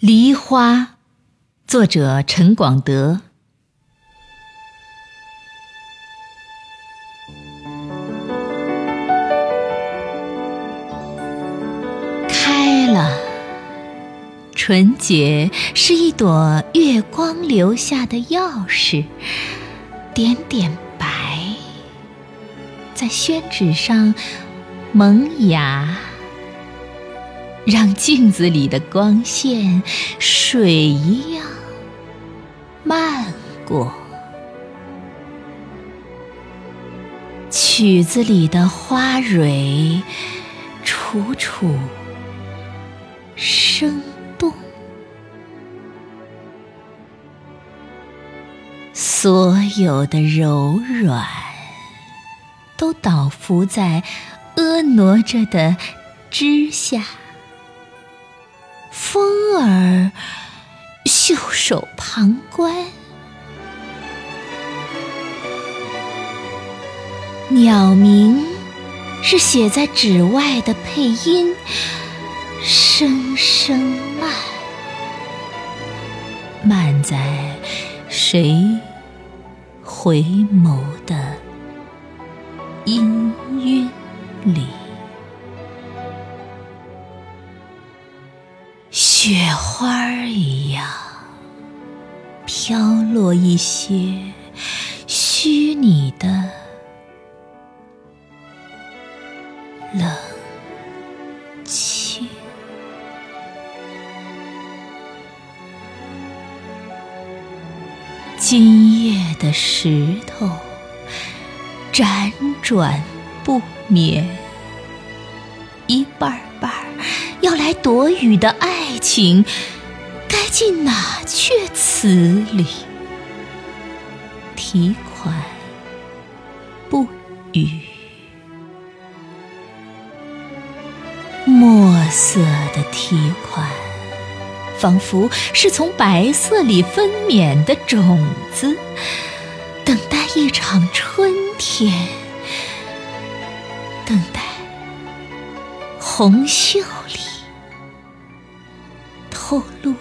梨花，作者陈广德。开了，纯洁是一朵月光留下的钥匙，点点白，在宣纸上萌芽。让镜子里的光线水一样漫过，曲子里的花蕊楚楚生动，所有的柔软都倒伏在婀娜着的枝下。风儿袖手旁观，鸟鸣是写在纸外的配音，声声慢，慢在谁回眸的氤氲里。雪花一样飘落一些虚拟的冷清，今夜的石头辗转不眠，一半儿半儿。要来躲雨的爱情，该进哪阙词里？题款不语，墨色的题款，仿佛是从白色里分娩的种子，等待一场春天，等待红袖里。后路